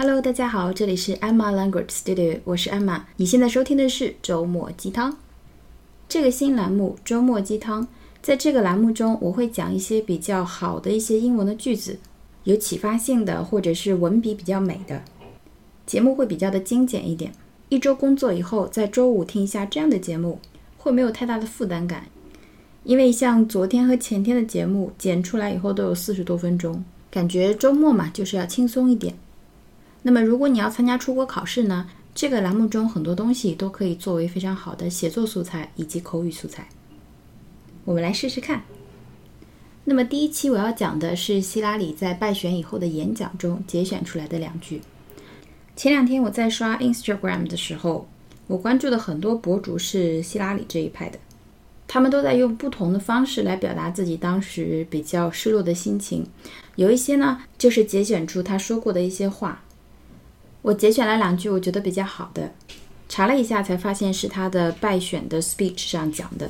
Hello，大家好，这里是 Emma Language Studio，我是 Emma。你现在收听的是周末鸡汤这个新栏目“周末鸡汤”。在这个栏目中，我会讲一些比较好的一些英文的句子，有启发性的，或者是文笔比较美的。节目会比较的精简一点。一周工作以后，在周五听一下这样的节目，会没有太大的负担感。因为像昨天和前天的节目剪出来以后都有四十多分钟，感觉周末嘛就是要轻松一点。那么，如果你要参加出国考试呢？这个栏目中很多东西都可以作为非常好的写作素材以及口语素材。我们来试试看。那么第一期我要讲的是希拉里在败选以后的演讲中节选出来的两句。前两天我在刷 Instagram 的时候，我关注的很多博主是希拉里这一派的，他们都在用不同的方式来表达自己当时比较失落的心情。有一些呢，就是节选出他说过的一些话。我节选了两句，我觉得比较好的，查了一下才发现是他的败选的 speech 上讲的，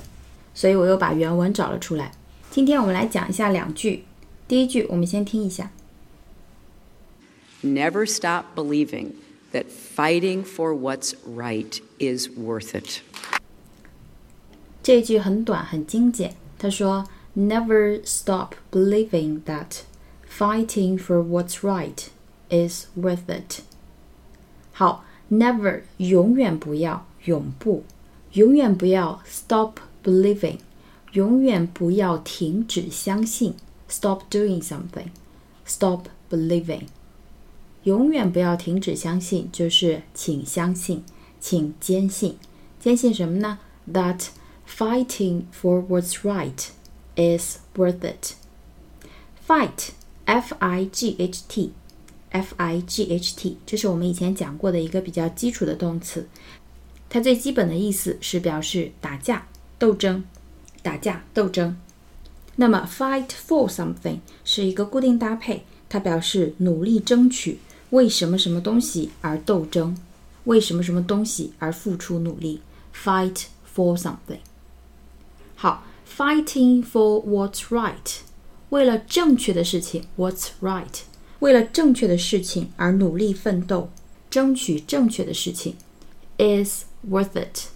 所以我又把原文找了出来。今天我们来讲一下两句。第一句，我们先听一下。Never stop believing that fighting for what's right is worth it。这句很短，很精简。他说：“Never stop believing that fighting for what's right is worth it。” 好，never 永远不要，永不，永远不要 stop believing，永远不要停止相信，stop doing something，stop believing，永远不要停止相信，就是请相信，请坚信，坚信什么呢？That fighting for what's right is worth it. Fight, F-I-G-H-T. F I G H T，这是我们以前讲过的一个比较基础的动词，它最基本的意思是表示打架、斗争、打架、斗争。那么 fight for something 是一个固定搭配，它表示努力争取，为什么什么东西而斗争，为什么什么东西而付出努力。Fight for something。好，fighting for what's right，为了正确的事情，what's right。为了正确的事情而努力奋斗，争取正确的事情，is worth it。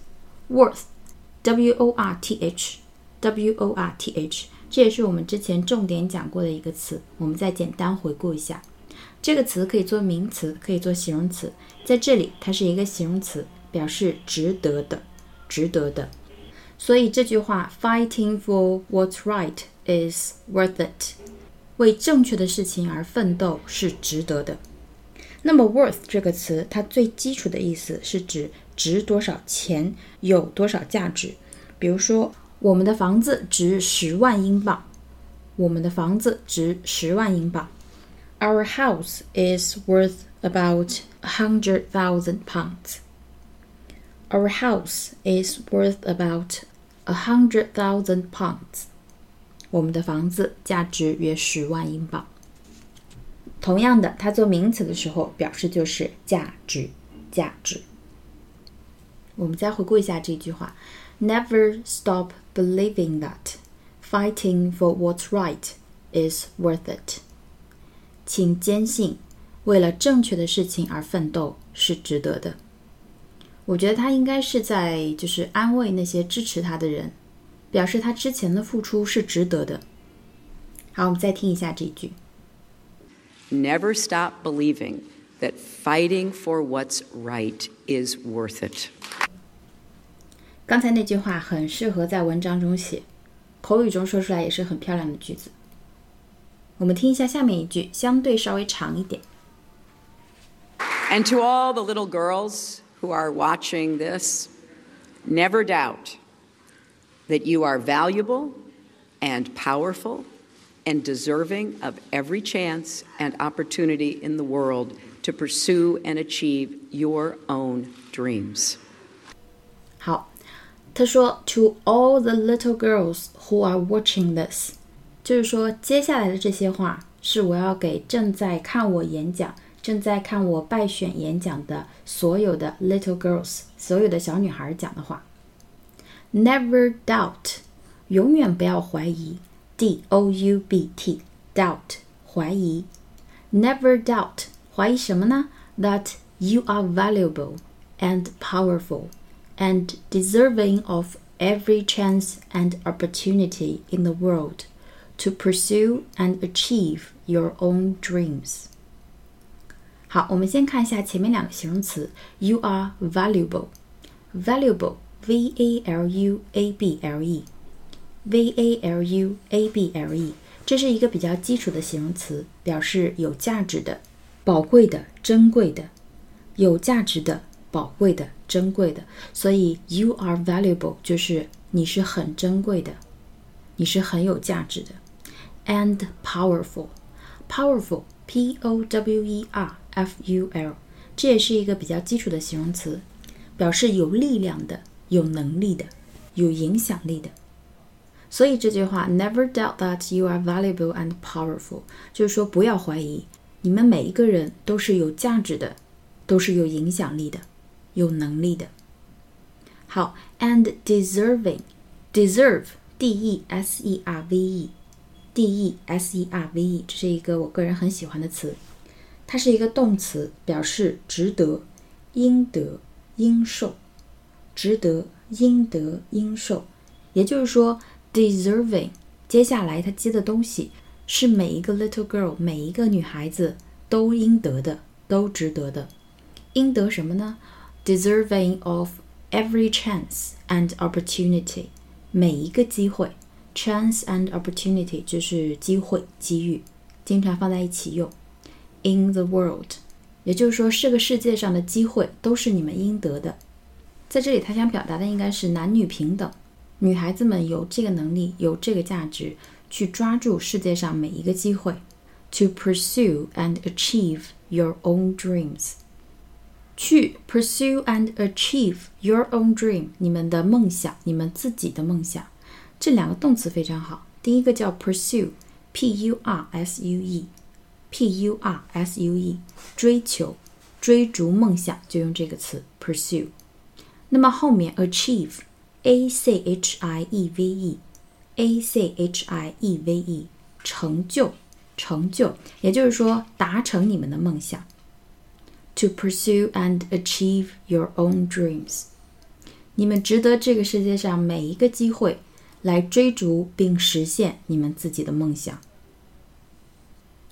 worth，w o r t h，w o r t h，这也是我们之前重点讲过的一个词。我们再简单回顾一下，这个词可以做名词，可以做形容词。在这里，它是一个形容词，表示值得的，值得的。所以这句话，fighting for what's right is worth it。为正确的事情而奋斗是值得的。那么，worth 这个词，它最基础的意思是指值多少钱，有多少价值。比如说，我们的房子值十万英镑。我们的房子值十万英镑。Our house is worth about a hundred thousand pounds. Our house is worth about a hundred thousand pounds. 我们的房子价值约十万英镑。同样的，它做名词的时候，表示就是价值，价值。我们再回顾一下这句话：Never stop believing that fighting for what's right is worth it。请坚信，为了正确的事情而奋斗是值得的。我觉得他应该是在就是安慰那些支持他的人。表示他之前的付出是值得的。好，我们再听一下这句：Never stop believing that fighting for what's right is worth it。刚才那句话很适合在文章中写，口语中说出来也是很漂亮的句子。我们听一下下面一句，相对稍微长一点。And to all the little girls who are watching this, never doubt that you are valuable and powerful and deserving of every chance and opportunity in the world to pursue and achieve your own dreams. 好，他说，To all the little girls who are watching this，就是说，接下来的这些话是我要给正在看我演讲、正在看我败选演讲的所有的 little girls，所有的小女孩讲的话。 Never doubt，永远不要怀疑。D O U B T，doubt，怀疑。Never doubt，怀疑什么呢 that you are valuable and powerful and deserving of every chance and opportunity in the world to pursue and achieve your own dreams. 好，我们先看一下前面两个形容词。You are valuable, valuable, v a l u a b l e, v a l u a b l e，这是一个比较基础的形容词，表示有价值的、宝贵的、珍贵的。有价值的、宝贵的、珍贵的。所以，you are valuable 就是你是很珍贵的，你是很有价值的。And powerful, powerful, p o w e r F U L，这也是一个比较基础的形容词，表示有力量的、有能力的、有影响力的。所以这句话 “Never doubt that you are valuable and powerful”，就是说不要怀疑，你们每一个人都是有价值的，都是有影响力的、有能力的。好，and deserving，deserve，d e s e r v e，d e s e r v e，这是一个我个人很喜欢的词。它是一个动词，表示值得、应得、应受，值得、应得、应受。也就是说，deserving，接下来他接的东西是每一个 little girl，每一个女孩子都应得的，都值得的。应得什么呢？deserving of every chance and opportunity，每一个机会，chance and opportunity 就是机会、机遇，经常放在一起用。In the world，也就是说，这个世界上的机会都是你们应得的。在这里，他想表达的应该是男女平等，女孩子们有这个能力，有这个价值，去抓住世界上每一个机会，to pursue and achieve your own dreams。去 pursue and achieve your own dream，你们的梦想，你们自己的梦想。这两个动词非常好，第一个叫 pursue，p u r s u e。P U R S U E，追求、追逐梦想就用这个词 pursue。那么后面 achieve，A C H I E V E，A C H I E V E，成就、成就，也就是说达成你们的梦想。To pursue and achieve your own dreams，你们值得这个世界上每一个机会来追逐并实现你们自己的梦想。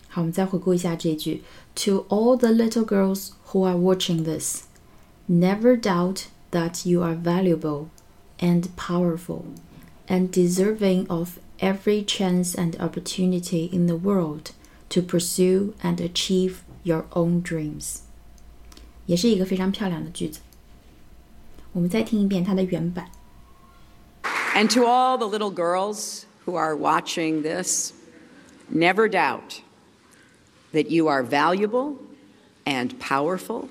好，我们再回顾一下这句：To all the little girls who are watching this, never doubt that you are valuable and powerful and deserving of every chance and opportunity in the world to pursue and achieve your own dreams。也是一个非常漂亮的句子。我们再听一遍它的原版。And to all the little girls who are watching this, never doubt that you are valuable and powerful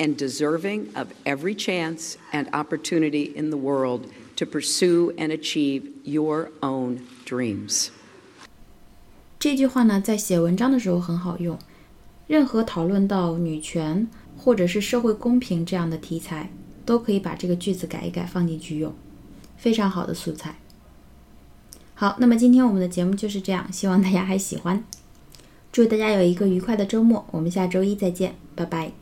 And deserving of every chance and opportunity in the world to pursue and achieve your own dreams. 这句话呢，在写文章的时候很好用。任何讨论到女权或者是社会公平这样的题材，都可以把这个句子改一改放进去用，非常好的素材。好，那么今天我们的节目就是这样，希望大家还喜欢。祝大家有一个愉快的周末，我们下周一再见，拜拜。